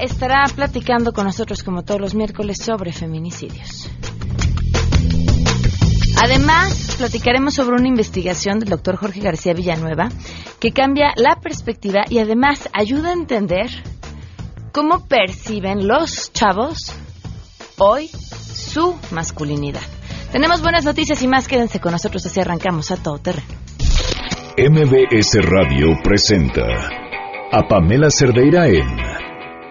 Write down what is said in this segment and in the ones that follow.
Estará platicando con nosotros como todos los miércoles sobre feminicidios. Además, platicaremos sobre una investigación del doctor Jorge García Villanueva que cambia la perspectiva y además ayuda a entender cómo perciben los chavos hoy su masculinidad. Tenemos buenas noticias y más, quédense con nosotros así arrancamos a todo terreno. MBS Radio presenta a Pamela Cerdeira en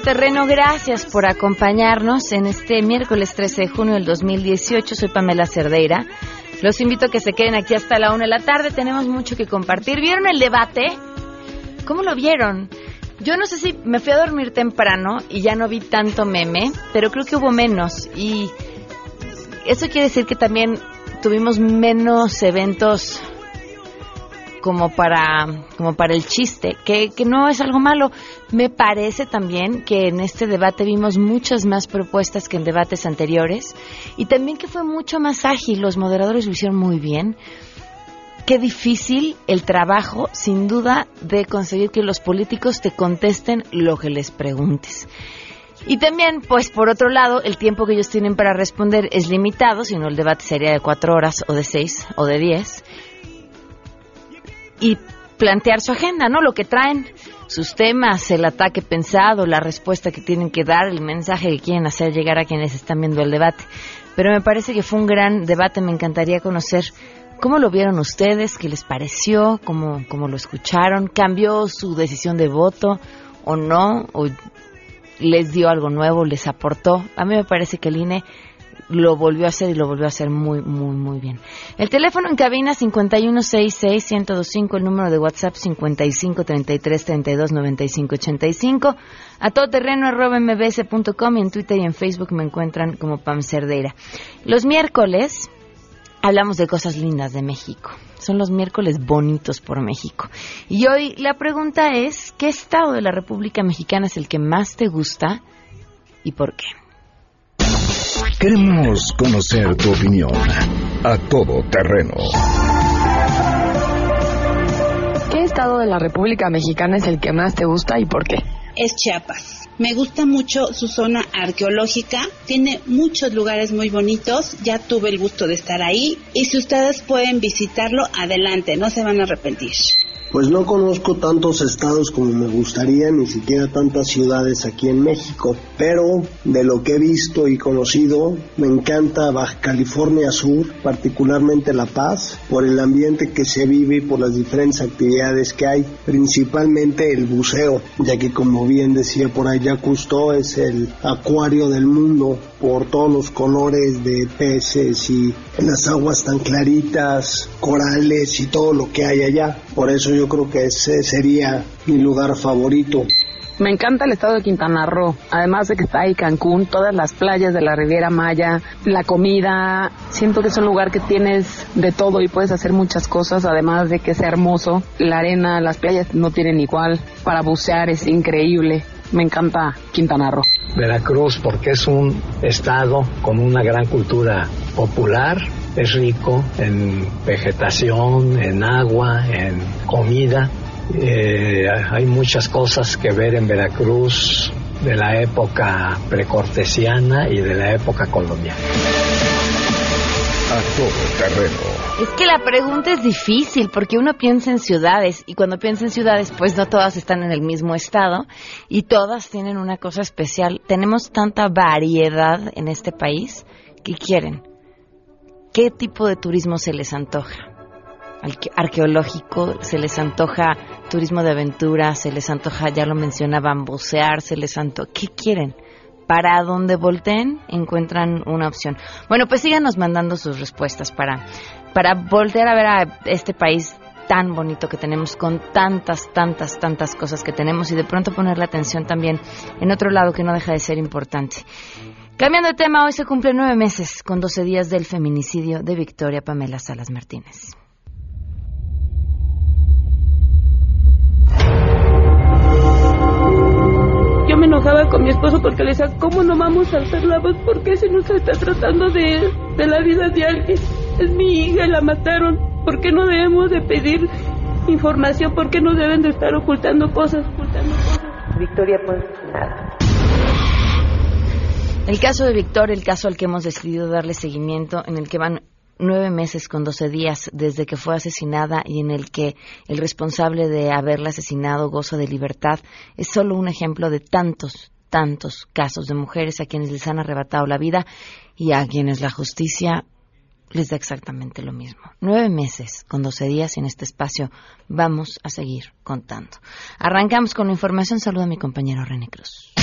Terreno, gracias por acompañarnos en este miércoles 13 de junio del 2018. Soy Pamela Cerdeira. Los invito a que se queden aquí hasta la una de la tarde. Tenemos mucho que compartir. ¿Vieron el debate? ¿Cómo lo vieron? Yo no sé si me fui a dormir temprano y ya no vi tanto meme, pero creo que hubo menos. Y eso quiere decir que también tuvimos menos eventos como para, como para el chiste, que, que no es algo malo. Me parece también que en este debate vimos muchas más propuestas que en debates anteriores y también que fue mucho más ágil. Los moderadores lo hicieron muy bien. Qué difícil el trabajo, sin duda, de conseguir que los políticos te contesten lo que les preguntes. Y también, pues por otro lado, el tiempo que ellos tienen para responder es limitado, si no el debate sería de cuatro horas o de seis o de diez y plantear su agenda, ¿no? Lo que traen, sus temas, el ataque pensado, la respuesta que tienen que dar, el mensaje que quieren hacer llegar a quienes están viendo el debate. Pero me parece que fue un gran debate, me encantaría conocer cómo lo vieron ustedes, qué les pareció, cómo, cómo lo escucharon, cambió su decisión de voto o no, o les dio algo nuevo, les aportó. A mí me parece que el INE lo volvió a hacer y lo volvió a hacer muy, muy, muy bien. El teléfono en cabina 5166-1025, el número de WhatsApp 5533329585, a todoterreno arroba mbs.com y en Twitter y en Facebook me encuentran como Pam Cerdeira. Los miércoles hablamos de cosas lindas de México. Son los miércoles bonitos por México. Y hoy la pregunta es, ¿qué estado de la República Mexicana es el que más te gusta y por qué? Queremos conocer tu opinión a todo terreno. ¿Qué estado de la República Mexicana es el que más te gusta y por qué? Es Chiapas. Me gusta mucho su zona arqueológica, tiene muchos lugares muy bonitos, ya tuve el gusto de estar ahí y si ustedes pueden visitarlo, adelante, no se van a arrepentir. Pues no conozco tantos estados como me gustaría, ni siquiera tantas ciudades aquí en México, pero de lo que he visto y conocido, me encanta Baja California Sur, particularmente La Paz, por el ambiente que se vive y por las diferentes actividades que hay, principalmente el buceo, ya que como bien decía por allá Cousteau, es el acuario del mundo por todos los colores de peces y las aguas tan claritas, corales y todo lo que hay allá. Por eso yo creo que ese sería mi lugar favorito. Me encanta el estado de Quintana Roo, además de que está ahí Cancún, todas las playas de la Riviera Maya, la comida, siento que es un lugar que tienes de todo y puedes hacer muchas cosas, además de que es hermoso, la arena, las playas no tienen igual, para bucear es increíble, me encanta Quintana Roo. Veracruz porque es un estado con una gran cultura popular, es rico en vegetación, en agua, en comida. Eh, hay muchas cosas que ver en Veracruz de la época precortesiana y de la época colonial. A todo terreno es que la pregunta es difícil porque uno piensa en ciudades y cuando piensa en ciudades pues no todas están en el mismo estado y todas tienen una cosa especial. Tenemos tanta variedad en este país que quieren. ¿Qué tipo de turismo se les antoja? Arqueológico, se les antoja turismo de aventura, se les antoja, ya lo mencionaban, bucear, se les antoja. ¿Qué quieren? para donde volteen encuentran una opción. Bueno, pues síganos mandando sus respuestas para, para voltear a ver a este país tan bonito que tenemos, con tantas, tantas, tantas cosas que tenemos y de pronto poner la atención también en otro lado que no deja de ser importante. Cambiando de tema, hoy se cumplen nueve meses con 12 días del feminicidio de Victoria Pamela Salas Martínez. Yo me enojaba con mi esposo porque le decía, ¿cómo no vamos a alzar la voz? ¿Por qué se nos está tratando de, de la vida de alguien? Es mi hija y la mataron. ¿Por qué no debemos de pedir información? ¿Por qué no deben de estar ocultando cosas? Ocultando cosas? Victoria, pues nada. El caso de Victoria, el caso al que hemos decidido darle seguimiento, en el que van nueve meses con doce días desde que fue asesinada y en el que el responsable de haberla asesinado goza de libertad, es solo un ejemplo de tantos, tantos casos de mujeres a quienes les han arrebatado la vida y a quienes la justicia les da exactamente lo mismo. Nueve meses con doce días en este espacio vamos a seguir contando. Arrancamos con la información. Saluda a mi compañero René Cruz.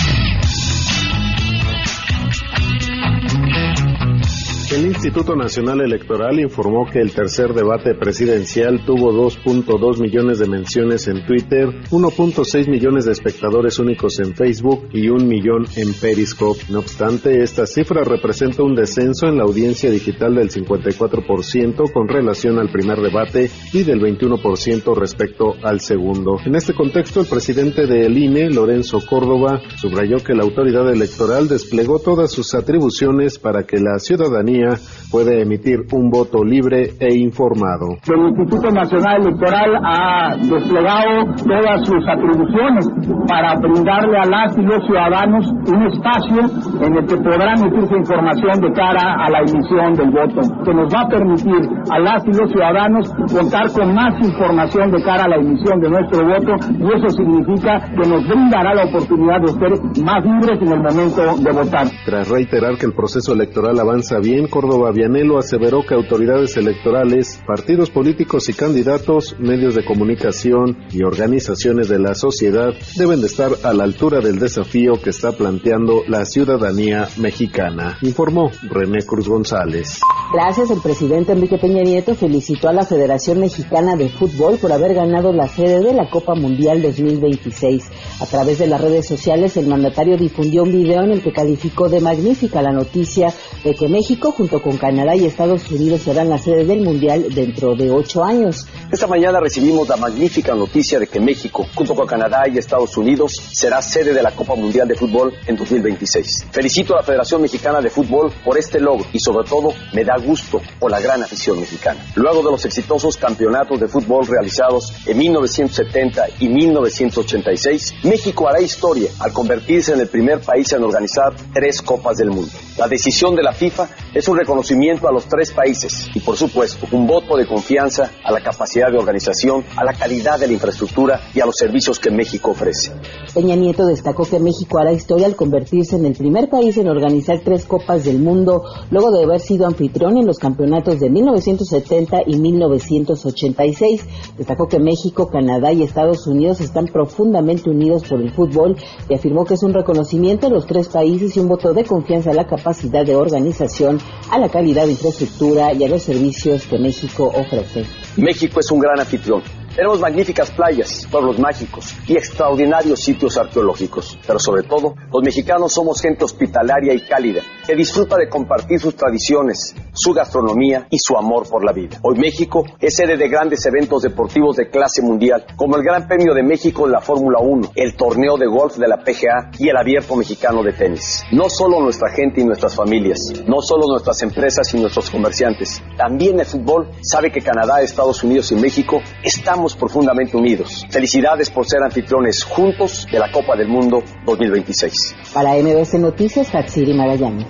El Instituto Nacional Electoral informó que el tercer debate presidencial tuvo 2.2 millones de menciones en Twitter, 1.6 millones de espectadores únicos en Facebook y un millón en Periscope. No obstante, esta cifra representa un descenso en la audiencia digital del 54% con relación al primer debate y del 21% respecto al segundo. En este contexto, el presidente del INE, Lorenzo Córdoba, subrayó que la autoridad electoral desplegó todas sus atribuciones para que la ciudadanía puede emitir un voto libre e informado. El Instituto Nacional Electoral ha desplegado todas sus atribuciones para brindarle a las y los ciudadanos un espacio en el que podrán emitirse información de cara a la emisión del voto, que nos va a permitir a las y los ciudadanos contar con más información de cara a la emisión de nuestro voto y eso significa que nos brindará la oportunidad de ser más libres en el momento de votar. Tras reiterar que el proceso electoral avanza bien, Córdoba Vianelo aseveró que autoridades electorales, partidos políticos y candidatos, medios de comunicación y organizaciones de la sociedad deben de estar a la altura del desafío que está planteando la ciudadanía mexicana, informó René Cruz González. Gracias, el presidente Enrique Peña Nieto felicitó a la Federación Mexicana de Fútbol por haber ganado la sede de la Copa Mundial 2026. A través de las redes sociales, el mandatario difundió un video en el que calificó de magnífica la noticia de que México, junto con Canadá y Estados Unidos, serán la sede del Mundial dentro de ocho años. Esta mañana recibimos la magnífica noticia de que México, junto con Canadá y Estados Unidos, será sede de la Copa Mundial de Fútbol en 2026. Felicito a la Federación Mexicana de Fútbol por este logro y sobre todo me da gusto por la gran afición mexicana. Luego de los exitosos campeonatos de fútbol realizados en 1970 y 1986, México hará historia al convertirse en el primer país en organizar tres Copas del Mundo. La decisión de la FIFA es un reconocimiento a los tres países y, por supuesto, un voto de confianza a la capacidad de organización, a la calidad de la infraestructura y a los servicios que México ofrece. Peña Nieto destacó que México hará historia al convertirse en el primer país en organizar tres Copas del Mundo, luego de haber sido anfitrión en los campeonatos de 1970 y 1986. Destacó que México, Canadá y Estados Unidos están profundamente unidos por el fútbol y afirmó que es un reconocimiento a los tres países y un voto de confianza a la capacidad de organización, a la calidad de infraestructura y a los servicios que México ofrece. México es un gran anfitrión. Tenemos magníficas playas, pueblos mágicos y extraordinarios sitios arqueológicos. Pero sobre todo, los mexicanos somos gente hospitalaria y cálida, que disfruta de compartir sus tradiciones, su gastronomía y su amor por la vida. Hoy México es sede de grandes eventos deportivos de clase mundial, como el Gran Premio de México en la Fórmula 1, el torneo de golf de la PGA y el Abierto Mexicano de Tenis. No solo nuestra gente y nuestras familias, no solo nuestras empresas y nuestros comerciantes, también el fútbol sabe que Canadá, Estados Unidos y México estamos profundamente unidos. Felicidades por ser anfitriones juntos de la Copa del Mundo 2026. Para MBC Noticias, Hatsiri Magallanes.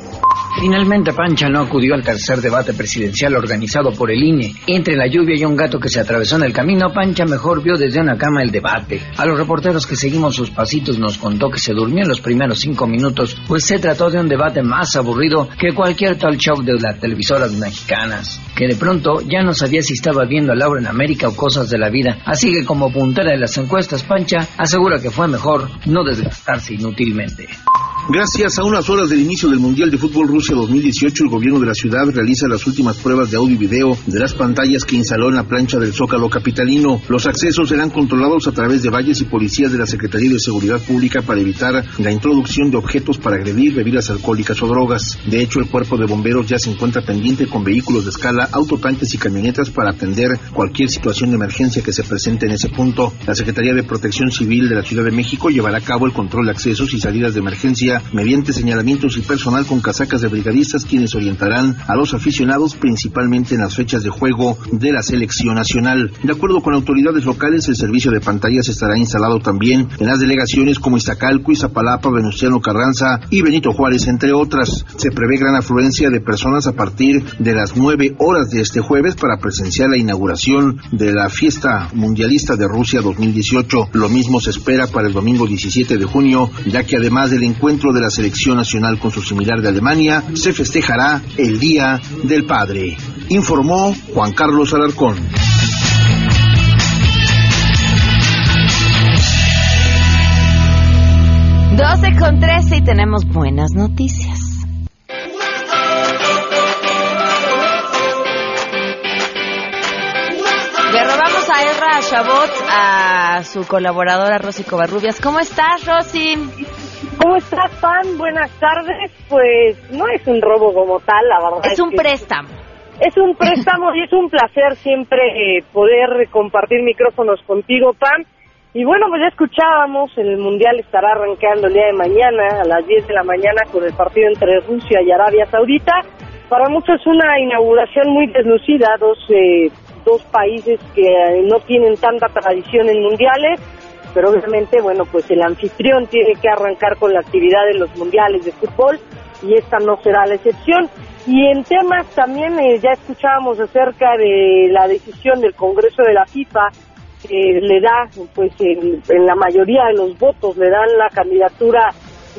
Finalmente, Pancha no acudió al tercer debate presidencial organizado por el INE. Entre la lluvia y un gato que se atravesó en el camino, Pancha mejor vio desde una cama el debate. A los reporteros que seguimos sus pasitos nos contó que se durmió en los primeros cinco minutos, pues se trató de un debate más aburrido que cualquier talk show de las televisoras mexicanas. Que de pronto ya no sabía si estaba viendo a Laura en América o cosas de la vida. Así que como puntera de las encuestas, Pancha asegura que fue mejor no desgastarse inútilmente. Gracias a unas horas del inicio del Mundial de Fútbol Rusia 2018, el gobierno de la ciudad realiza las últimas pruebas de audio y video de las pantallas que instaló en la plancha del Zócalo Capitalino. Los accesos serán controlados a través de valles y policías de la Secretaría de Seguridad Pública para evitar la introducción de objetos para agredir bebidas alcohólicas o drogas. De hecho, el cuerpo de bomberos ya se encuentra pendiente con vehículos de escala, autotanques y camionetas para atender cualquier situación de emergencia que se presente en ese punto. La Secretaría de Protección Civil de la Ciudad de México llevará a cabo el control de accesos y salidas de emergencia mediante señalamientos y personal con casacas de brigadistas quienes orientarán a los aficionados principalmente en las fechas de juego de la selección nacional. De acuerdo con autoridades locales, el servicio de pantallas estará instalado también en las delegaciones como Iztacalco, Izapalapa, Venustiano Carranza y Benito Juárez, entre otras. Se prevé gran afluencia de personas a partir de las 9 horas de este jueves para presenciar la inauguración de la fiesta mundialista de Rusia 2018. Lo mismo se espera para el domingo 17 de junio, ya que además del encuentro de la selección nacional con su similar de Alemania, se festejará el Día del Padre, informó Juan Carlos Alarcón. Doce con trece y tenemos buenas noticias. Le robamos a Ezra Chabot a su colaboradora Rosy Covarrubias. ¿Cómo estás, Rosy? ¿Cómo estás, Pan? Buenas tardes. Pues no es un robo como tal, la verdad. Es un préstamo. Es un préstamo y es un placer siempre eh, poder compartir micrófonos contigo, Pan. Y bueno, pues ya escuchábamos, el Mundial estará arrancando el día de mañana a las 10 de la mañana con el partido entre Rusia y Arabia Saudita. Para muchos es una inauguración muy deslucida, dos, eh, dos países que eh, no tienen tanta tradición en mundiales pero obviamente, bueno, pues el anfitrión tiene que arrancar con la actividad de los mundiales de fútbol y esta no será la excepción. Y en temas también eh, ya escuchábamos acerca de la decisión del Congreso de la FIFA que le da, pues en, en la mayoría de los votos, le dan la candidatura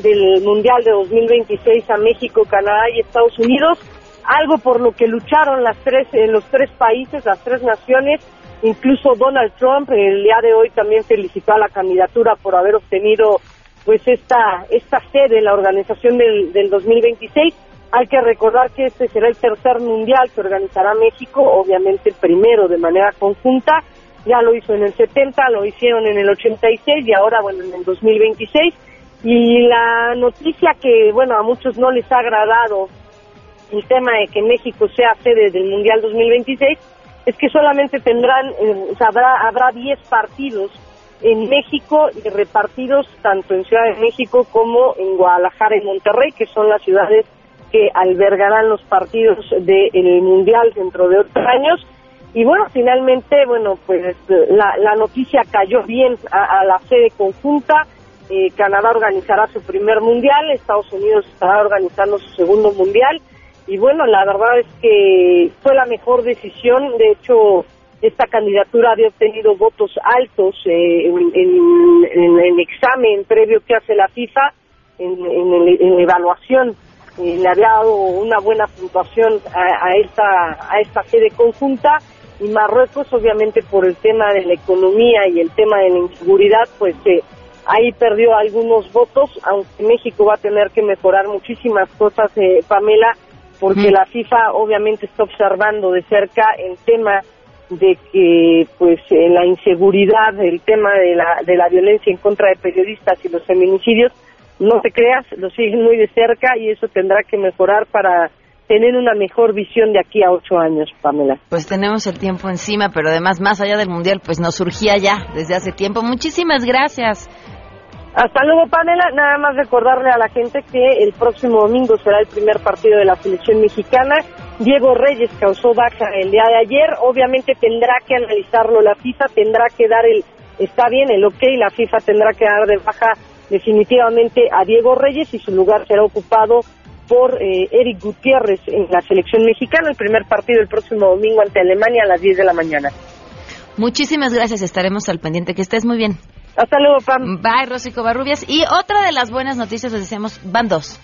del Mundial de 2026 a México, Canadá y Estados Unidos, algo por lo que lucharon las tres, en los tres países, las tres naciones, Incluso Donald Trump el día de hoy también felicitó a la candidatura por haber obtenido pues esta esta sede la organización del, del 2026. Hay que recordar que este será el tercer mundial que organizará México, obviamente el primero de manera conjunta. Ya lo hizo en el 70, lo hicieron en el 86 y ahora, bueno, en el 2026. Y la noticia que, bueno, a muchos no les ha agradado el tema de que México sea sede del Mundial 2026 es que solamente tendrán, eh, habrá, habrá 10 partidos en México y repartidos tanto en Ciudad de México como en Guadalajara y Monterrey, que son las ciudades que albergarán los partidos del Mundial dentro de otros años. Y bueno, finalmente, bueno, pues la, la noticia cayó bien a, la sede conjunta. Eh, Canadá organizará su primer Mundial, Estados Unidos estará organizando su segundo Mundial y bueno, la verdad es que fue la mejor decisión. De hecho, esta candidatura había obtenido votos altos eh, en, el examen previo que hace la FIFA, en, la evaluación. Eh, le había dado una buena puntuación a, esta, a esta sede conjunta y Marruecos, obviamente por el tema de la economía y el tema de la inseguridad, pues eh, ahí perdió algunos votos, aunque México va a tener que mejorar muchísimas cosas, Pamela, porque la FIFA obviamente está observando de cerca el tema de que pues en la inseguridad, el tema de la, de la violencia en contra de periodistas y los feminicidios, no te creas, lo siguen muy de cerca y eso tendrá que mejorar para tener una mejor visión de aquí a ocho años, Pamela. Pues tenemos el tiempo encima, pero además más allá del Mundial, pues nos surgía ya desde hace tiempo. Muchísimas gracias. Hasta luego, Pamela. Nada más recordarle a la gente que el próximo domingo será el primer partido de la selección mexicana. Diego Reyes causó baja el día de ayer. Obviamente tendrá que analizarlo la FIFA, tendrá que dar el, está bien, el ok, la FIFA tendrá que dar de baja definitivamente a Diego Reyes y su lugar será ocupado por eh, Eric Gutiérrez en la selección mexicana. El primer partido el próximo domingo ante Alemania a las 10 de la mañana. Muchísimas gracias, estaremos al pendiente. Que estés muy bien. Hasta luego, Pam. Bye, Rosy Covarrubias. Y otra de las buenas noticias, les decíamos, van dos.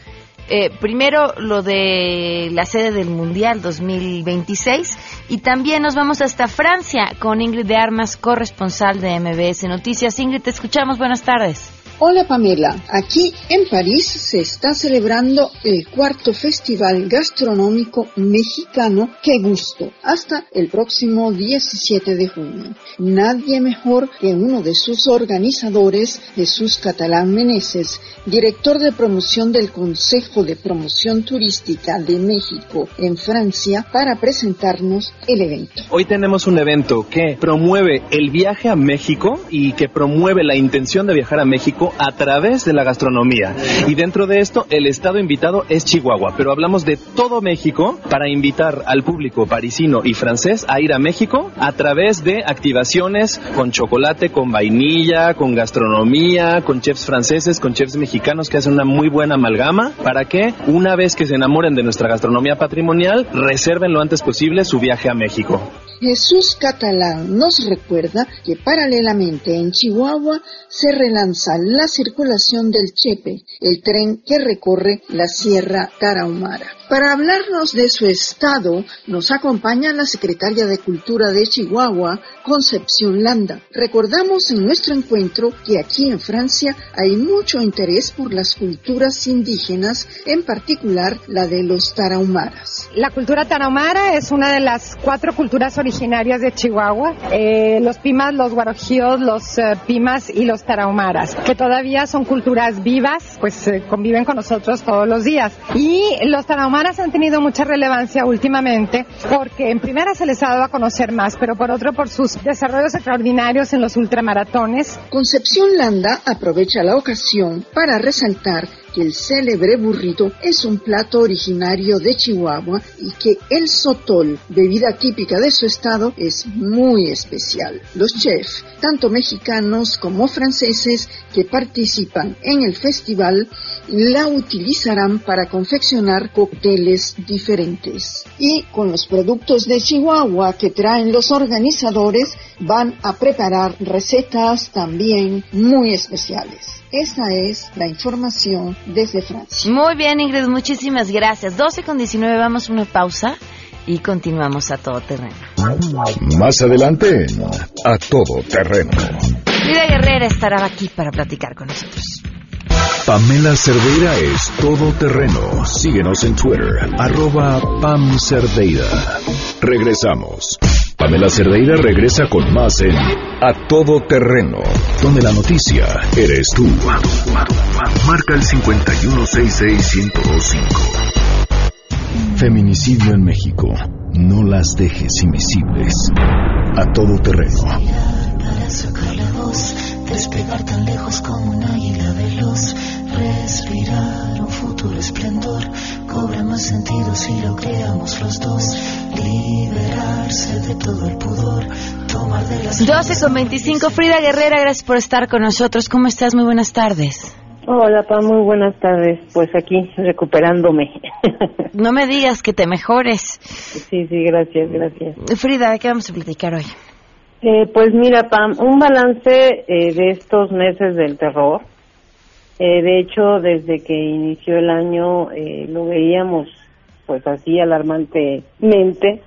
Eh, primero, lo de la sede del Mundial 2026. Y también nos vamos hasta Francia con Ingrid de Armas, corresponsal de MBS Noticias. Ingrid, te escuchamos. Buenas tardes. Hola Pamela, aquí en París se está celebrando el cuarto Festival Gastronómico Mexicano Qué Gusto hasta el próximo 17 de junio. Nadie mejor que uno de sus organizadores, Jesús Catalán Meneses, director de promoción del Consejo de Promoción Turística de México en Francia, para presentarnos el evento. Hoy tenemos un evento que promueve el viaje a México y que promueve la intención de viajar a México a través de la gastronomía. Y dentro de esto, el estado invitado es Chihuahua, pero hablamos de todo México para invitar al público parisino y francés a ir a México a través de activaciones con chocolate, con vainilla, con gastronomía, con chefs franceses, con chefs mexicanos que hacen una muy buena amalgama para que una vez que se enamoren de nuestra gastronomía patrimonial, reserven lo antes posible su viaje a México. Jesús Catalán nos recuerda que paralelamente en Chihuahua se relanza la circulación del Chepe, el tren que recorre la Sierra Tarahumara. Para hablarnos de su estado, nos acompaña la secretaria de Cultura de Chihuahua, Concepción Landa. Recordamos en nuestro encuentro que aquí en Francia hay mucho interés por las culturas indígenas, en particular la de los tarahumaras. La cultura tarahumara es una de las cuatro culturas originarias de Chihuahua. Eh, los pimas, los guarojíos, los eh, pimas y los tarahumaras, que todavía son culturas vivas, pues eh, conviven con nosotros todos los días. Y los tarahumaras han tenido mucha relevancia últimamente porque en primera se les ha dado a conocer más, pero por otro por sus desarrollos extraordinarios en los ultramaratones. Concepción Landa aprovecha la ocasión para resaltar que el célebre burrito es un plato originario de Chihuahua y que el sotol, bebida típica de su estado, es muy especial. Los chefs, tanto mexicanos como franceses que participan en el festival, la utilizarán para confeccionar cócteles diferentes. Y con los productos de Chihuahua que traen los organizadores, van a preparar recetas también muy especiales. Esa es la información desde Francia. Muy bien, Ingrid, muchísimas gracias. 12 con 19, vamos a una pausa y continuamos a todo terreno. Más adelante, a todo terreno. Frida Guerrera estará aquí para platicar con nosotros. Pamela Cerdeira es todo terreno. Síguenos en Twitter, arroba Pam Cerdeira. Regresamos. Pamela Cerdeira regresa con más en A Todo Terreno, donde la noticia eres tú. Marca el 5166125. Feminicidio en México. No las dejes invisibles. A Todo Terreno. Para sacar la voz, despegar tan lejos como un águila veloz, respirar un futuro esplendor, cobra más sentido si lo creamos los dos, liberarse de todo el pudor, tomar de las 12 con 25, Frida Guerrera, gracias por estar con nosotros. ¿Cómo estás? Muy buenas tardes. Hola, Pa, muy buenas tardes. Pues aquí, recuperándome. No me digas que te mejores. Sí, sí, gracias, gracias. Frida, ¿de qué vamos a platicar hoy? Eh, pues mira, Pam, un balance eh, de estos meses del terror. Eh, de hecho, desde que inició el año eh, lo veíamos pues así alarmantemente,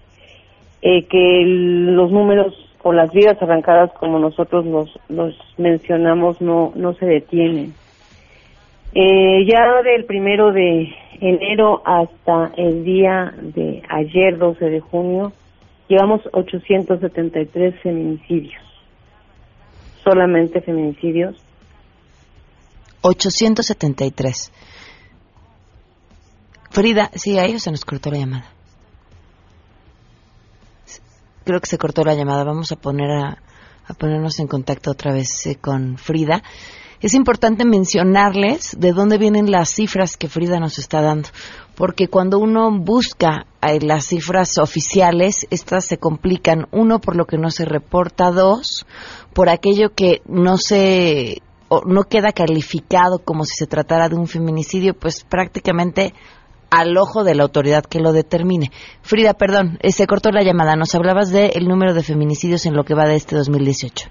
que los números o las vidas arrancadas como nosotros los, los mencionamos no, no se detienen. Ya del primero de enero hasta el día de ayer, 12 de junio, llevamos 873 feminicidios. Solamente feminicidios. 873. Frida, sí, a ellos se nos cortó la llamada. Creo que se cortó la llamada. Vamos a poner a, a ponernos en contacto otra vez eh, con Frida. Es importante mencionarles de dónde vienen las cifras que Frida nos está dando, porque cuando uno busca eh, las cifras oficiales, estas se complican, uno por lo que no se reporta, dos por aquello que no se o no queda calificado como si se tratara de un feminicidio, pues prácticamente al ojo de la autoridad que lo determine. Frida, perdón, eh, se cortó la llamada. Nos hablabas del número de feminicidios en lo que va de este 2018.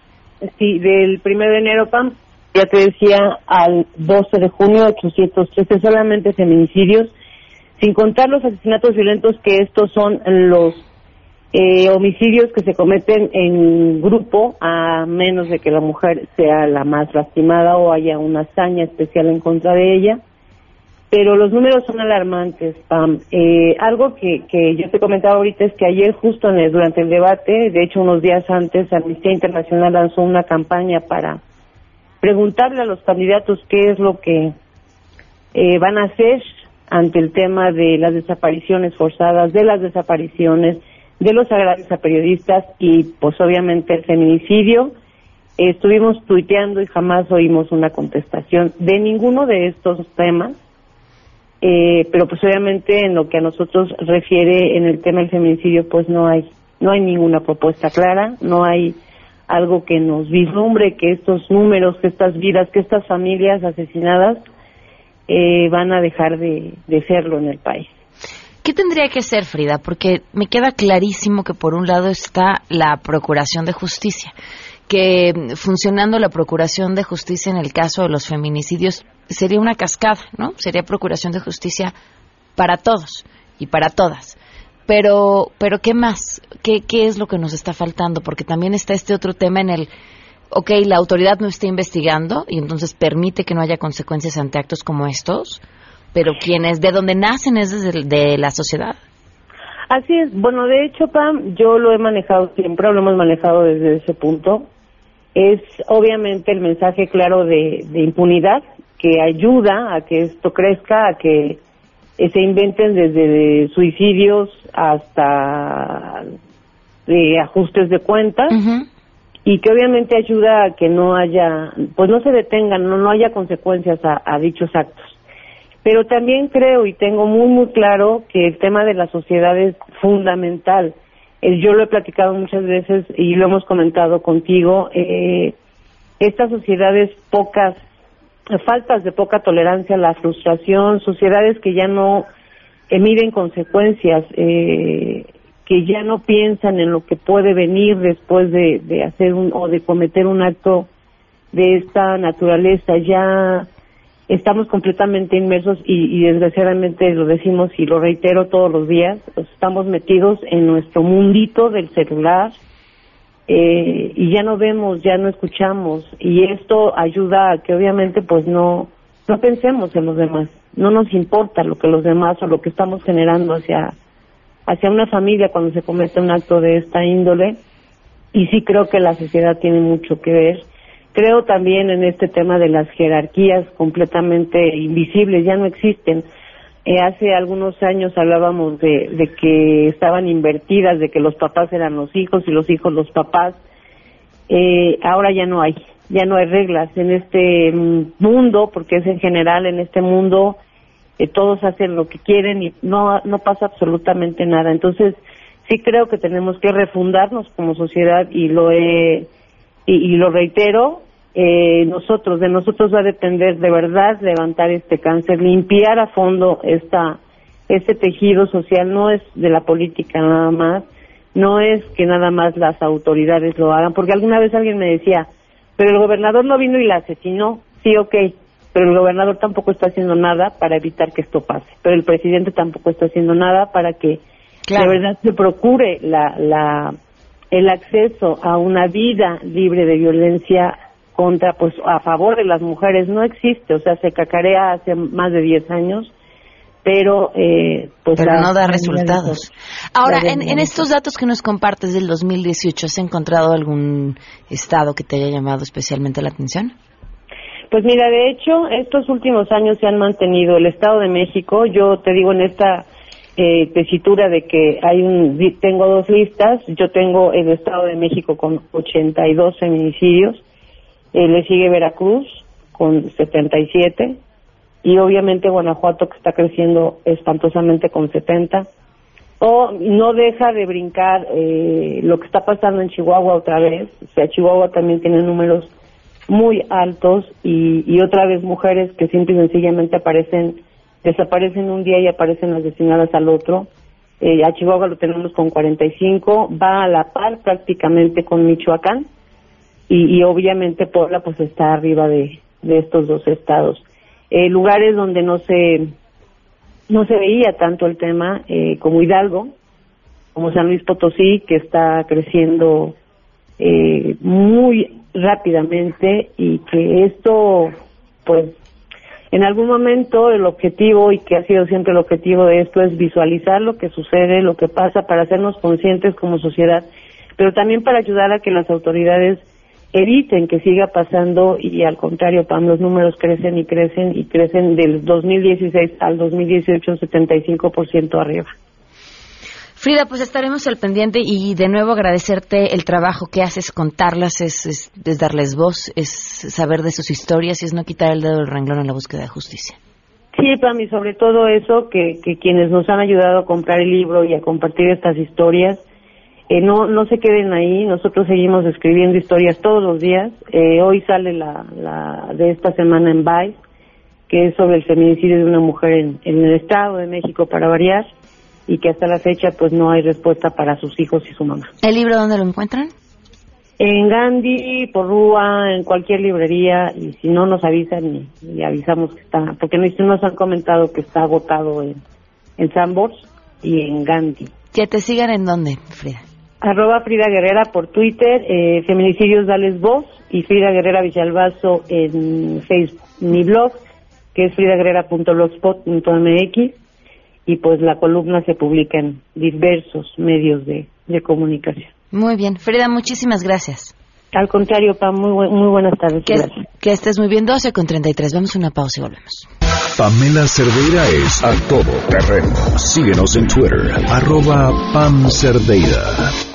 Sí, del 1 de enero, Pam, ya te decía, al 12 de junio, 813 solamente feminicidios, sin contar los asesinatos violentos, que estos son los eh, homicidios que se cometen en grupo a menos de que la mujer sea la más lastimada o haya una hazaña especial en contra de ella. Pero los números son alarmantes, Pam. Eh, algo que, que yo te comentaba ahorita es que ayer justo en el- durante el debate, de hecho unos días antes, Amnistía Internacional lanzó una campaña para preguntarle a los candidatos qué es lo que eh, van a hacer ante el tema de las desapariciones forzadas, de las desapariciones, de los agravios a periodistas y pues obviamente el feminicidio. Estuvimos tuiteando y jamás oímos una contestación de ninguno de estos temas, eh, pero pues obviamente en lo que a nosotros refiere en el tema del feminicidio pues no hay, no hay ninguna propuesta clara, no hay algo que nos vislumbre que estos números, que estas vidas, que estas familias asesinadas eh, van a dejar de, de serlo en el país. ¿Qué tendría que ser, Frida? Porque me queda clarísimo que por un lado está la Procuración de Justicia, que funcionando la Procuración de Justicia en el caso de los feminicidios sería una cascada, ¿no? Sería Procuración de Justicia para todos y para todas. Pero, pero ¿qué más? ¿Qué, ¿Qué es lo que nos está faltando? Porque también está este otro tema en el, ok, la autoridad no está investigando y entonces permite que no haya consecuencias ante actos como estos, pero quienes de donde nacen es desde de la sociedad. Así es, bueno, de hecho, Pam, yo lo he manejado siempre, lo hemos manejado desde ese punto. Es obviamente el mensaje claro de impunidad que ayuda a que esto crezca, a que eh, se inventen desde de suicidios hasta de ajustes de cuentas y que obviamente ayuda a que no haya, pues no se detengan, no, no haya consecuencias a, a dichos actos. Pero también creo y tengo muy, muy claro que el tema de la sociedad es fundamental. Eh, yo lo he platicado muchas veces y lo hemos comentado contigo. Eh, estas sociedades pocas, faltas de poca tolerancia a la frustración, sociedades que ya no miden consecuencias, eh, que ya no piensan en lo que puede venir después de, de hacer un, o de cometer un acto de esta naturaleza. Ya estamos completamente inmersos y, y desgraciadamente lo decimos y lo reitero todos los días, estamos metidos en nuestro mundito del celular eh, y ya no vemos, ya no escuchamos y esto ayuda a que obviamente pues no no pensemos en los demás, no nos importa lo que los demás o lo que estamos generando hacia hacia una familia cuando se comete un acto de esta índole y sí creo que la sociedad tiene mucho que ver. Creo también en este tema de las jerarquías completamente invisibles, ya no existen. Eh, hace algunos años hablábamos de, de que estaban invertidas, de que los papás eran los hijos y los hijos los papás. Eh, ahora ya no hay, ya no hay reglas en este mundo, porque es en general en este mundo eh, todos hacen lo que quieren y no no pasa absolutamente nada. Entonces sí creo que tenemos que refundarnos como sociedad y lo he y, y lo reitero eh, nosotros de nosotros va a depender de verdad levantar este cáncer, limpiar a fondo esta este tejido social. No es de la política nada más, no es que nada más las autoridades lo hagan, porque alguna vez alguien me decía, pero el gobernador no vino y la asesinó, sí, ok, pero el gobernador tampoco está haciendo nada para evitar que esto pase, pero el presidente tampoco está haciendo nada para que de verdad se procure la, la, el acceso a una vida libre de violencia contra, pues a favor de las mujeres no existe, o sea, se cacarea hace más de 10 años, pero eh, pues Pero no da resultados. Ahora, en, en estos datos que nos compartes del 2018, ¿has encontrado algún estado que te haya llamado especialmente la atención? Pues mira, de hecho, estos últimos años se han mantenido el Estado de México. Yo te digo en esta eh, tesitura de que hay un, tengo dos listas. Yo tengo el Estado de México con 82 feminicidios. Eh, le sigue Veracruz con 77 y obviamente Guanajuato que está creciendo espantosamente con 70. O no deja de brincar eh, lo que está pasando en Chihuahua otra vez. O sea, Chihuahua también tiene números muy altos y, y otra vez mujeres que simple y sencillamente aparecen, desaparecen un día y aparecen asesinadas al otro. Eh, a Chihuahua lo tenemos con 45, va a la par prácticamente con Michoacán y, y obviamente Puebla pues está arriba de, de estos dos estados. Eh, lugares donde no se no se veía tanto el tema eh, como Hidalgo como San Luis Potosí, que está creciendo eh, muy rápidamente y que esto, pues, en algún momento el objetivo, y que ha sido siempre el objetivo de esto, es visualizar lo que sucede, lo que pasa, para hacernos conscientes como sociedad, pero también para ayudar a que las autoridades eviten que siga pasando y al contrario, Pam, los números crecen y crecen y crecen del 2016 al 2018 un 75% arriba. Frida, pues estaremos al pendiente y de nuevo agradecerte el trabajo que haces, contarlas, es, es, darles voz, es saber de sus historias y es no quitar el dedo del renglón en la búsqueda de justicia. Sí, Pam, y sobre todo eso, que, que quienes nos han ayudado a comprar el libro y a compartir estas historias, eh, no, no se queden ahí, nosotros seguimos escribiendo historias todos los días. Eh, hoy sale la, la de esta semana en Vice, que es sobre el feminicidio de una mujer en, en el Estado de México, para variar y que hasta la fecha pues no hay respuesta para sus hijos y su mamá. ¿El libro dónde lo encuentran? En Gandhi, por Rúa, en cualquier librería y si no nos avisan y, avisamos que está, porque nos han comentado que está agotado en, en Sambors y en Gandhi. ¿Que te sigan en dónde, Frida? Arroba Frida Guerrera por Twitter, eh, Feminicidios Dales Voz y Frida Guerrera Villalbazo en Facebook. Mi blog, que es fridaguerrera.blogspot.mx y pues la columna se publica en diversos medios de, comunicación. Muy bien. Frida, muchísimas gracias. Al contrario, Pam, muy, muy buenas tardes. Que, que, estés muy bien. 12 con 33. Vamos a una pausa y volvemos. Pamela Cerdeira es a todo terreno. Síguenos en Twitter, arroba Pam Cerdeira.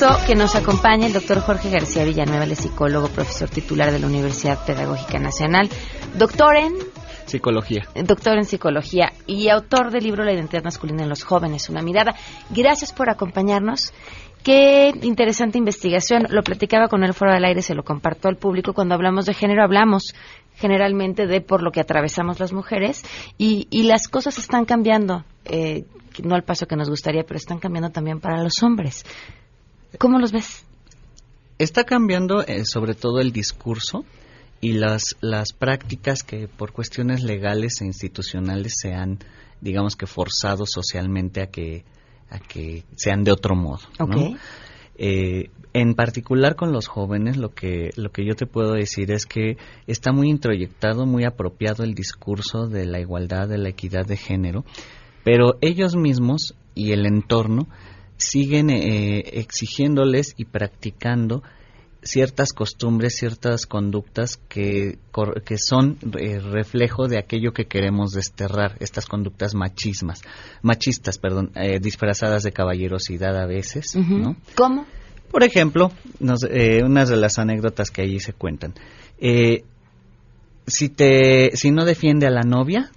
Gusto que nos acompañe el doctor Jorge García Villanueva, el psicólogo, profesor titular de la Universidad Pedagógica Nacional. Doctor en Psicología. Doctor en psicología y autor del libro La identidad masculina en los jóvenes, una mirada. Gracias por acompañarnos. Qué interesante investigación. Lo platicaba con él fuera del aire, se lo comparto al público. Cuando hablamos de género, hablamos generalmente de por lo que atravesamos las mujeres y, las cosas están cambiando. Eh, no al paso que nos gustaría, pero están cambiando también para los hombres. ¿Cómo los ves? Está cambiando eh, sobre todo el discurso y las, las prácticas que por cuestiones legales e institucionales se han, digamos que, forzado socialmente a que, a que sean de otro modo. Eh, en particular con los jóvenes, lo que, lo que yo te puedo decir es que está muy introyectado, muy apropiado el discurso de la igualdad, de la equidad de género, pero ellos mismos y el entorno siguen eh, exigiéndoles y practicando ciertas costumbres, ciertas conductas que, que son eh, reflejo de aquello que queremos desterrar, estas conductas machismas, machistas, perdón, eh, disfrazadas de caballerosidad a veces, ¿no? ¿Cómo? Por ejemplo, nos, eh, unas de las anécdotas que allí se cuentan. si te, si no defiende a la novia,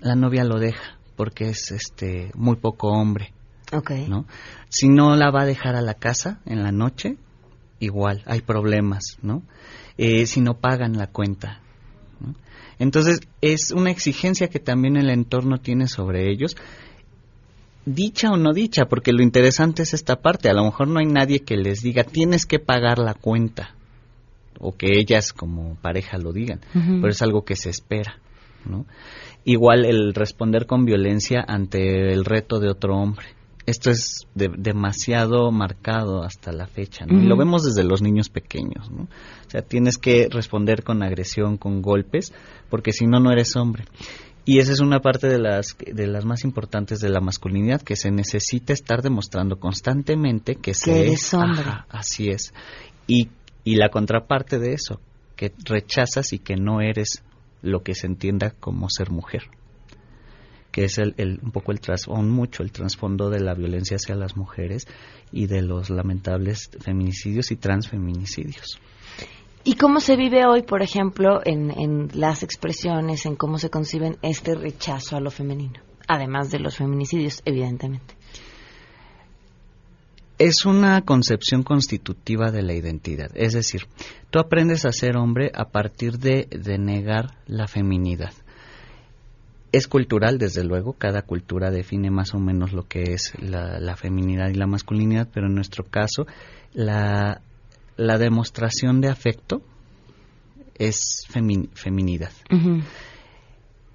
la novia lo deja porque es este muy poco hombre. Okay. ¿no? Si no la va a dejar a la casa en la noche, igual, hay problemas, ¿no? Eh, si no pagan la cuenta. Entonces, es una exigencia que también el entorno tiene sobre ellos, dicha o no dicha, porque lo interesante es esta parte. A lo mejor no hay nadie que les diga, tienes que pagar la cuenta, o que ellas como pareja lo digan, pero es algo que se espera, ¿no? Igual el responder con violencia ante el reto de otro hombre esto es demasiado marcado hasta la fecha, ¿no? Y lo vemos desde los niños pequeños, ¿no? O sea, tienes que responder con agresión, con golpes, porque si no, no eres hombre. Y esa es una parte de las, de las más importantes de la masculinidad, que se necesita estar demostrando constantemente que, se es hombre. así es. Y, y la contraparte de eso, que rechazas y que no eres lo que se entienda como ser mujer que es el, un poco el trasfondo, mucho el trasfondo de la violencia hacia las mujeres y de los lamentables feminicidios y transfeminicidios. ¿Y cómo se vive hoy, por ejemplo, en, en las expresiones, en cómo se conciben este rechazo a lo femenino? Además de los feminicidios, evidentemente. Es una concepción constitutiva de la identidad. Es decir, tú aprendes a ser hombre a partir de, de negar la feminidad. Es cultural, desde luego, cada cultura define más o menos lo que es la, la feminidad y la masculinidad, pero en nuestro caso, la, la demostración de afecto es femi- feminidad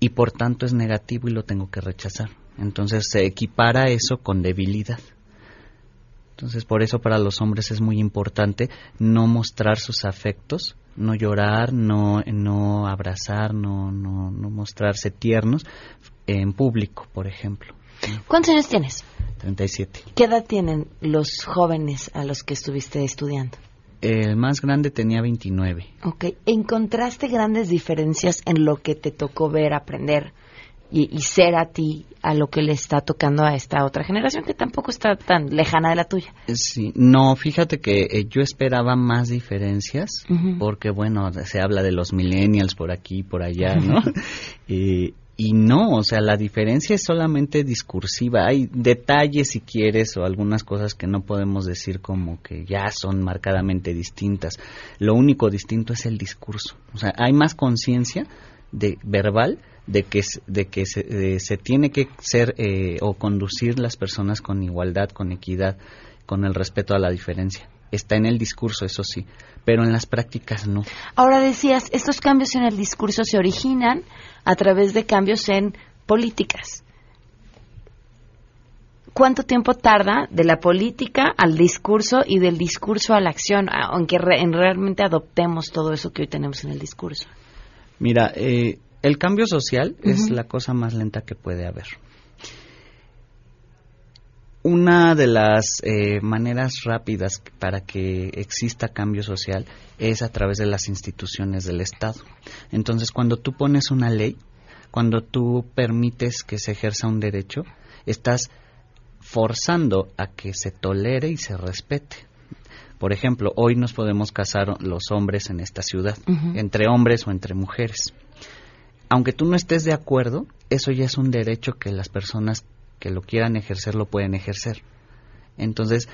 y por tanto es negativo y lo tengo que rechazar. Entonces se equipara eso con debilidad. Entonces por eso para los hombres es muy importante no mostrar sus afectos, no llorar, no, no abrazar, no, no, no mostrarse tiernos en público, por ejemplo. ¿Cuántos años tienes? 37. ¿Qué edad tienen los jóvenes a los que estuviste estudiando? El más grande tenía 29. Ok, ¿encontraste grandes diferencias en lo que te tocó ver, aprender y, y ser a ti, a lo que le está tocando a esta otra generación que tampoco está tan lejana de la tuya? Sí, no, fíjate que eh, yo esperaba más diferencias, porque bueno, se habla de los millennials por aquí, por allá, ¿no? Eh, y no, o sea, la diferencia es solamente discursiva. Hay detalles, si quieres, o algunas cosas que no podemos decir como que ya son marcadamente distintas. Lo único distinto es el discurso. O sea, hay más conciencia de verbal de que de que se, eh, se tiene que ser eh, o conducir las personas con igualdad, con equidad, con el respeto a la diferencia. Está en el discurso, eso sí, pero en las prácticas no. Ahora decías, estos cambios en el discurso se originan a través de cambios en políticas. ¿Cuánto tiempo tarda de la política al discurso y del discurso a la acción, aunque re- en realmente adoptemos todo eso que hoy tenemos en el discurso? Mira, eh, el cambio social es la cosa más lenta que puede haber. Una de las eh, maneras rápidas para que exista cambio social es a través de las instituciones del Estado. Entonces, cuando tú pones una ley, cuando tú permites que se ejerza un derecho, estás forzando a que se tolere y se respete. Por ejemplo, hoy nos podemos casar los hombres en esta ciudad, entre hombres o entre mujeres. Aunque tú no estés de acuerdo, eso ya es un derecho que las personas que lo quieran ejercer lo pueden ejercer. Entonces,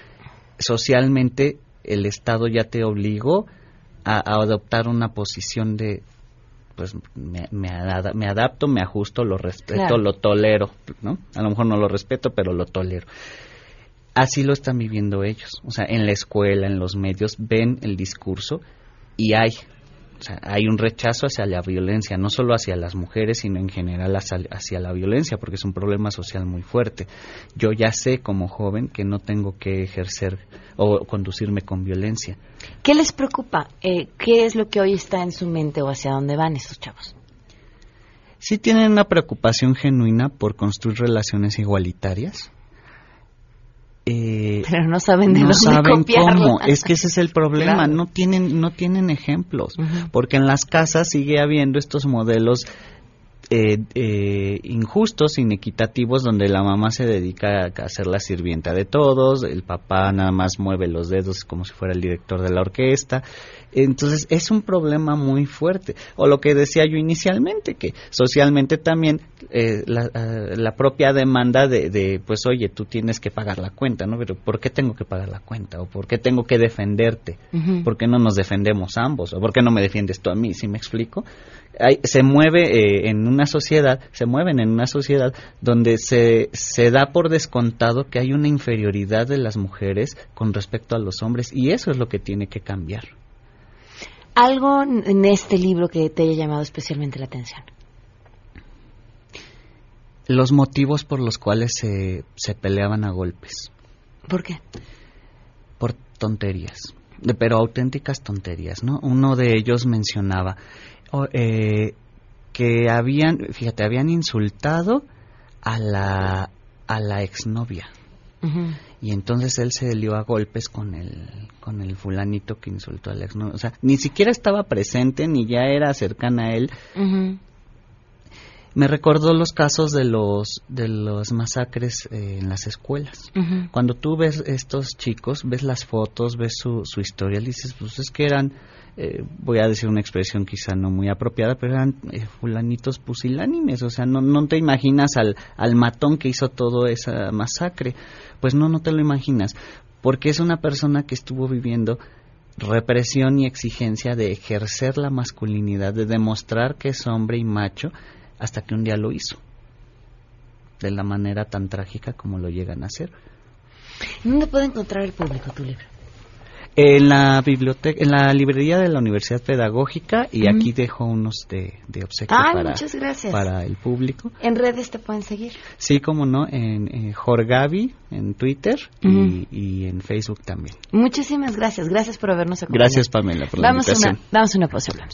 socialmente el Estado ya te obligó a, a adoptar una posición de, pues me, me, ada- me adapto, me ajusto, lo respeto, Claro. lo tolero, ¿no? A lo mejor no lo respeto, pero lo tolero. Así lo están viviendo ellos. O sea, en la escuela, en los medios, ven el discurso y hay, o sea, hay un rechazo hacia la violencia, no solo hacia las mujeres, sino en general hacia, hacia la violencia, porque es un problema social muy fuerte. Yo ya sé como joven que no tengo que ejercer o conducirme con violencia. ¿Qué les preocupa? Eh, ¿Qué es lo que hoy está en su mente o hacia dónde van estos chavos? sí tienen una preocupación genuina por construir relaciones igualitarias. Eh, Pero no saben de no dónde saben cómo. Es que ese es el problema. Claro. No tienen, no tienen ejemplos, porque en las casas sigue habiendo estos modelos eh, eh, injustos, inequitativos, donde la mamá se dedica a ser la sirvienta de todos, el papá nada más mueve los dedos como si fuera el director de la orquesta. Entonces es un problema muy fuerte. O lo que decía yo inicialmente, que socialmente también eh, la, eh, la propia demanda de, de, pues oye, tú tienes que pagar la cuenta, ¿no? Pero ¿por qué tengo que pagar la cuenta? ¿O por qué tengo que defenderte? ¿Por qué no nos defendemos ambos? ¿O por qué no me defiendes tú a mí? ¿Sí me explico? Hay- se mueve eh, en una sociedad, se mueven en una sociedad donde se, se da por descontado que hay una inferioridad de las mujeres con respecto a los hombres y eso es lo que tiene que cambiar. Algo en este libro que te haya llamado especialmente la atención. Los motivos por los cuales se, se peleaban a golpes, ¿Por qué? por tonterías, pero auténticas tonterías, ¿no? Uno de ellos mencionaba eh, que habían, fíjate, habían insultado a la, a la exnovia. Y entonces él se lió a golpes con el, con el fulanito que insultó al exnovio. O sea, ni siquiera estaba presente, ni ya era cercana a él. Me recordó los casos de los, de los masacres eh, en las escuelas. Cuando tú ves estos chicos, ves las fotos, ves su, su historia, dices, pues es que eran, eh, voy a decir una expresión quizá no muy apropiada, pero eran eh, fulanitos pusilánimes, o sea, no, no te imaginas al, al matón que hizo todo esa masacre, pues no, no te lo imaginas. porque es una persona que estuvo viviendo represión y exigencia de ejercer la masculinidad, de demostrar que es hombre y macho, hasta que un día lo hizo, de la manera tan trágica como lo llegan a hacer. ¿Dónde puede encontrar el público tu libro? En la biblioteca, en la librería de la Universidad Pedagógica y aquí dejo unos de, de obsequio Ay, para, muchas gracias. para el público. En redes te pueden seguir. Sí, como no, en eh, Jorgavi, en Twitter y- y, en Facebook también. Muchísimas gracias. Gracias por habernos acompañado. Gracias, Pamela, por la Damos invitación. una, damos una pausa, hablamos.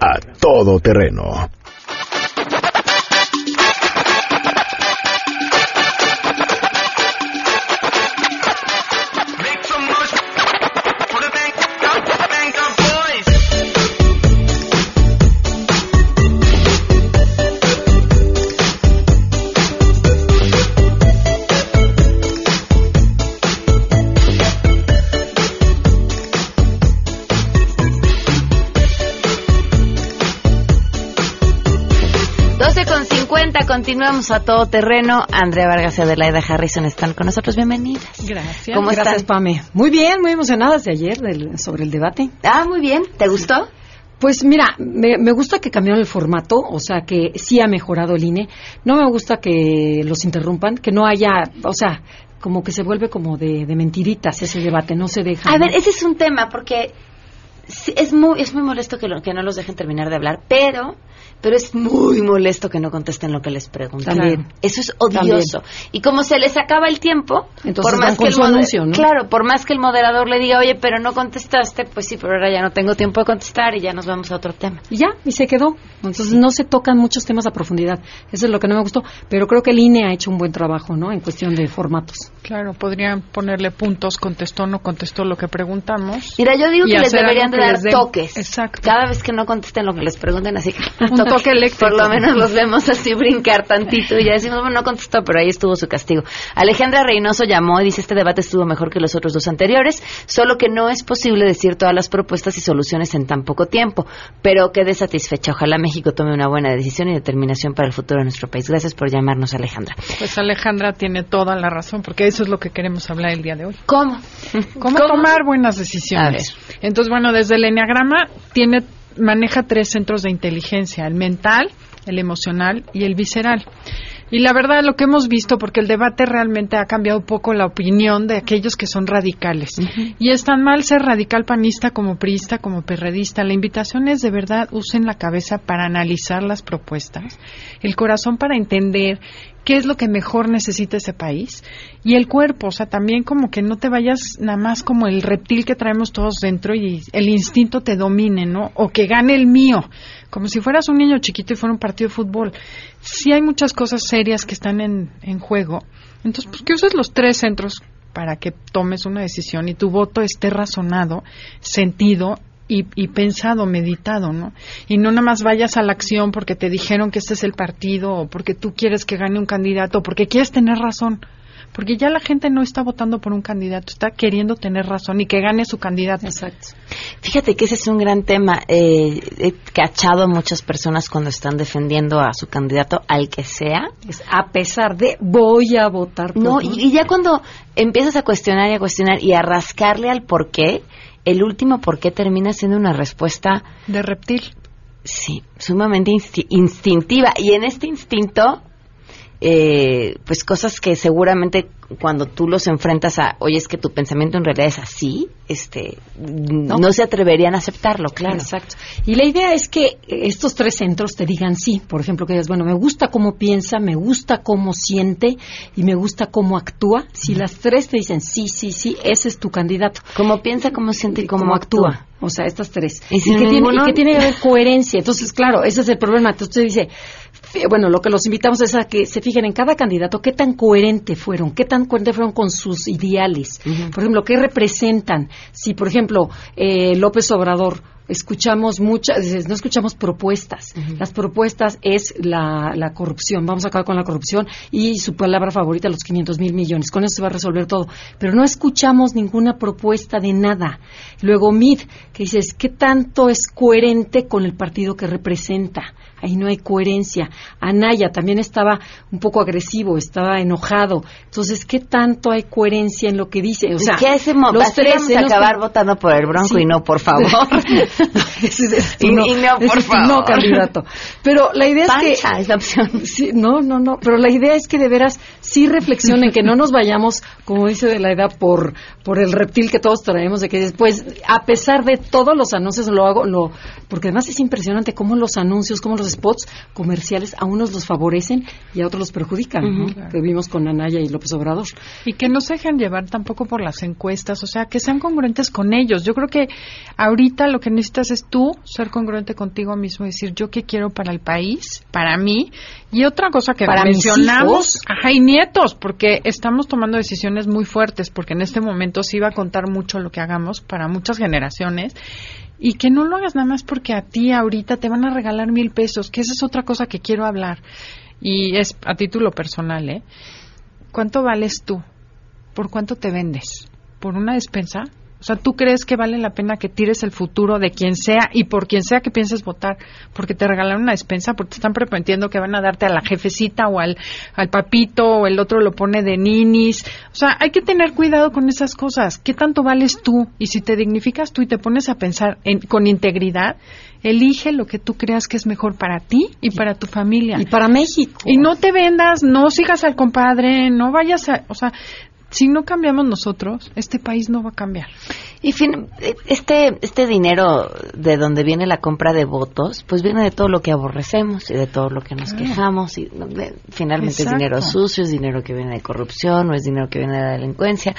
a todo terreno. Continuamos a todo terreno. Andrea Vargas y Adelaida Harrison están con nosotros. Bienvenidas. Gracias. ¿Cómo Gracias, están? Pame. Muy bien, muy emocionadas de ayer del- sobre el debate. Ah, muy bien. ¿Te gustó? Pues mira, me, me gusta que cambiaron el formato, o sea que sí ha mejorado el INE. No me gusta que los interrumpan, que no haya, o sea, como que se vuelve como de, de mentiritas ese debate, no se deja. A ver, ese es un tema porque sí, es muy es muy molesto que, lo- que no los dejen terminar de hablar, pero pero es muy molesto que no contesten lo que les preguntan. También. Eso es odioso. Y como se les acaba el tiempo, Entonces por más que el claro, por más que el moderador le diga, "Oye, pero no contestaste", pues sí, pero ahora ya no tengo tiempo de contestar y ya nos vamos a otro tema. Y ya, y se quedó. Entonces no se tocan muchos temas a profundidad. Eso es lo que no me gustó. Pero creo que el INE ha hecho un buen trabajo, ¿no? En cuestión de formatos. Claro, podrían ponerle puntos, contestó, no contestó lo que preguntamos. Mira, yo digo que les deberían de que dar les toques. Exacto. Cada vez que no contesten lo que les pregunten, así que Un toque eléctrico. Por lo menos los vemos así brincar tantito y ya decimos, bueno, no contestó, pero ahí estuvo su castigo. Alejandra Reynoso llamó y dice, este debate estuvo mejor que los otros dos anteriores, solo que no es posible decir todas las propuestas y soluciones en tan poco tiempo, pero quede satisfecha. Ojalá México tome una buena decisión y determinación para el futuro de nuestro país. Gracias por llamarnos, Alejandra. Pues Alejandra tiene toda la razón, porque eso es lo que queremos hablar el día de hoy. ¿Cómo? ¿Cómo, tomar buenas decisiones? Entonces, bueno, desde el Enneagrama tiene, maneja tres centros de inteligencia, el mental, el emocional y el visceral. Y la verdad, lo que hemos visto, porque el debate realmente ha cambiado un poco la opinión de aquellos que son radicales. Y es tan mal ser radical panista como priista, como perredista. La invitación es de verdad, usen la cabeza para analizar las propuestas, el corazón para entender qué es lo que mejor necesita ese país y el cuerpo, o sea, también como que no te vayas nada más como el reptil que traemos todos dentro y el instinto te domine, ¿no? O que gane el mío, como si fueras un niño chiquito y fuera un partido de fútbol. Sí hay muchas cosas serias que están en, en juego. Entonces, pues que los tres centros para que tomes una decisión y tu voto esté razonado, sentido y, y pensado, meditado, ¿no? Y no nada más vayas a la acción porque te dijeron que este es el partido o porque tú quieres que gane un candidato o porque quieres tener razón. Porque ya la gente no está votando por un candidato, está queriendo tener razón y que gane su candidato. Exacto. Fíjate que ese es un gran tema. Eh, he cachado a muchas personas cuando están defendiendo a su candidato, al que sea. Es a pesar de voy a votar por No, ti. y, y ya cuando empiezas a cuestionar y a cuestionar y a rascarle al por qué, el último por qué termina siendo una respuesta de reptil. Sí, sumamente insti- instintiva. Y en este instinto, eh, pues cosas que seguramente cuando tú los enfrentas a, oye, es que tu pensamiento en realidad es así, este, no, se atreverían a aceptarlo, claro. Exacto. Y la idea es que estos tres centros te digan sí. Por ejemplo, que digas, bueno, me gusta cómo piensa, me gusta cómo siente y me gusta cómo actúa. Si las tres te dicen sí, sí, sí, ese es tu candidato. Cómo piensa, cómo siente y cómo, actúa. O sea, estas tres. Y si que tiene, y que tiene que coherencia. Entonces, claro, ese es el problema. Entonces usted dice, bueno, lo que los invitamos es a que se fijen en cada candidato qué tan coherente fueron, qué tan coherente fueron con sus ideales. Por ejemplo, qué representan. Si, por ejemplo, eh, López Obrador escuchamos muchas, no escuchamos propuestas. Las propuestas es la, la, corrupción. Vamos a acabar con la corrupción y su palabra favorita, los 500 mil millones. Con eso se va a resolver todo. Pero no escuchamos ninguna propuesta de nada. Luego Mid, que dices, ¿qué tanto es coherente con el partido que representa? Ahí no hay coherencia. Anaya también estaba un poco agresivo, estaba enojado. Entonces, ¿qué tanto hay coherencia en lo que dice? O sea, ¿Qué hacemos? Los tres vamos a acabar votando por el Bronco y no, por favor. y, no, por favor. No, candidato. Pero la idea es que... es la opción. Sí, no, no, no. Pero la idea es que de veras sí reflexionen, que no nos vayamos, como dice de la edad, por, por el reptil que todos traemos, de que después, a pesar de todos los anuncios, lo hago, lo, porque además es impresionante cómo los anuncios, cómo los spots comerciales a unos los favorecen y a otros los perjudican, que vimos con Anaya y López Obrador. Y que no se dejen llevar tampoco por las encuestas, o sea, que sean congruentes con ellos. Yo creo que ahorita lo que necesitas es tú ser congruente contigo mismo, decir yo qué quiero para el país, para mí. Y otra cosa que para mencionamos, ajá, y nietos, porque estamos tomando decisiones muy fuertes, porque en este momento sí va a contar mucho lo que hagamos para muchas generaciones y que no lo hagas nada más porque a ti ahorita te van a regalar mil pesos, que esa es otra cosa que quiero hablar y es a título personal, ¿eh? ¿Cuánto vales tú? ¿Por cuánto te vendes? ¿Por una despensa? O sea, ¿tú crees que vale la pena que tires el futuro de quien sea y por quien sea que pienses votar? Porque te regalaron una despensa, porque te están prometiendo que van a darte a la jefecita o al, al papito o el otro lo pone de ninis. O sea, hay que tener cuidado con esas cosas. ¿Qué tanto vales tú? Y si te dignificas tú y te pones a pensar en, con integridad, elige lo que tú creas que es mejor para ti y para tu familia. Y para México. Y no te vendas, no sigas al compadre, no vayas a, o sea, si no cambiamos nosotros, este país no va a cambiar. Y fin, este, este dinero de donde viene la compra de votos, pues viene de todo lo que aborrecemos y de todo lo que nos quejamos. y Finalmente es dinero sucio, es dinero que viene de corrupción o es dinero que viene de la delincuencia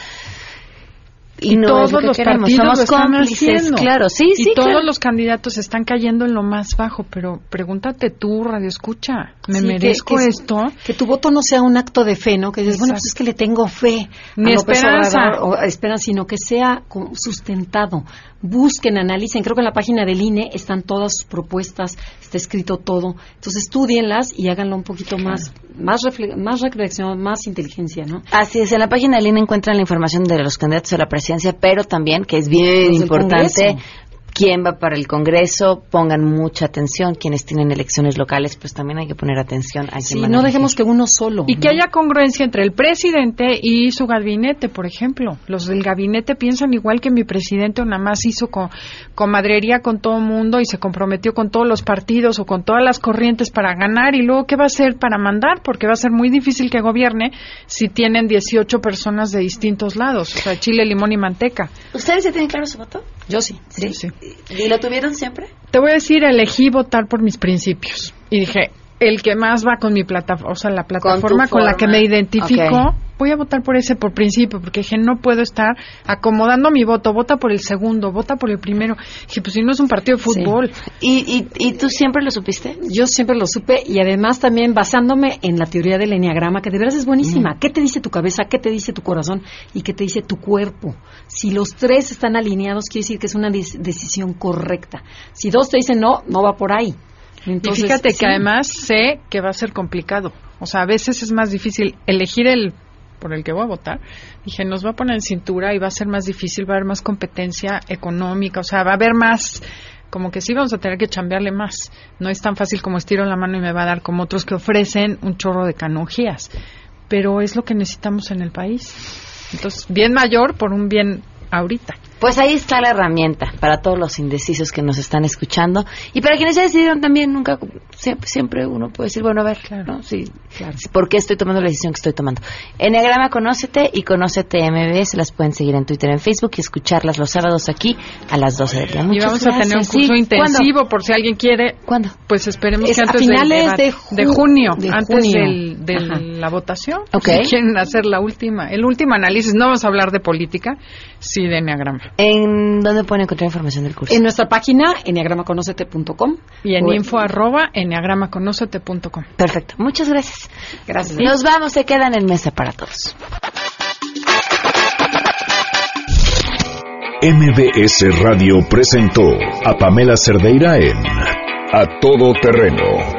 y, todos los partidos Somos cómplices, claro, sí, y todos los candidatos están cayendo en lo más bajo, pero pregúntate tú, Radio Escucha, ¿me merezco esto? Que tu voto no sea un acto de fe, ¿no? Que dices, bueno, pues es que le tengo fe. Ni esperanza. o esperanza, sino que sea sustentado. Busquen, analicen, creo que en la página del INE están todas sus propuestas, está escrito todo. Entonces, estudienlas y háganlo un poquito más, más, más reflexión, más inteligencia, ¿no? Así es, en la página del INE encuentran la información de los candidatos a la presidencia pero también, que es bien importante, quién va para el Congreso, pongan mucha atención. Quienes tienen elecciones locales, pues también hay que poner atención a Sí, no dejemos que uno solo. Y que haya congruencia entre el presidente y su gabinete, por ejemplo. Los del gabinete piensan igual que mi presidente, o nada más hizo con, comadrería con todo el mundo y se comprometió con todos los partidos o con todas las corrientes para ganar. Y luego, ¿qué va a hacer para mandar? Porque va a ser muy difícil que gobierne si tienen 18 personas de distintos lados, o sea, chile, limón y manteca. ¿Ustedes ya tienen claro su voto? Yo sí. ¿Sí? sí. ¿Y lo tuvieron siempre? Te voy a decir, elegí votar por mis principios. Y dije, el que más va con mi plataforma, o sea, la plataforma con, la que me identifico, voy a votar por ese por principio, porque dije, no puedo estar acomodando mi voto, vota por el segundo, vota por el primero. Dije, pues si no es un partido de fútbol. ¿Y, y, tú siempre lo supiste? Yo siempre lo supe y además también basándome en la teoría del enneagrama, que de veras es buenísima. ¿Qué te dice tu cabeza? ¿Qué te dice tu corazón? ¿Y qué te dice tu cuerpo? Si los tres están alineados, quiere decir que es una decisión correcta. Si dos te dicen no, no va por ahí y fíjate que además sé que va a ser complicado. O sea, a veces es más difícil elegir el por el que voy a votar. Dije, nos va a poner en cintura y va a ser más difícil, va a haber más competencia económica, o sea, va a haber más como que sí vamos a tener que chambearle más. No es tan fácil como estiro la mano y me va a dar como otros que ofrecen un chorro de canonjías. Pero es lo que necesitamos en el país. Entonces, bien mayor por un bien ahorita. Pues ahí está la herramienta para todos los indecisos que nos están escuchando y para quienes ya decidieron también, nunca, siempre, uno puede decir, bueno, a ver, ¿no? Sí, claro. ¿por qué estoy tomando la decisión que estoy tomando? Enneagrama Conócete y Conócete MB, se las pueden seguir en Twitter, en Facebook y escucharlas los sábados aquí a las 12 del día. y vamos a tener un curso intensivo por si alguien quiere. ¿Cuándo? Pues esperemos que antes finales de, de, junio, antes de la votación. Okay. Si quieren hacer la última, el último análisis, no vamos a hablar de política, sí de Enneagrama. ¿En dónde pueden encontrar información del curso? En nuestra página, enneagramaconocete.com. Y en O- info arroba enneagramaconocete.com. Perfecto. Muchas gracias. Gracias. Nos vamos, se quedan en mesa para todos. MBS Radio presentó a Pamela Cerdeira en A Todo Terreno.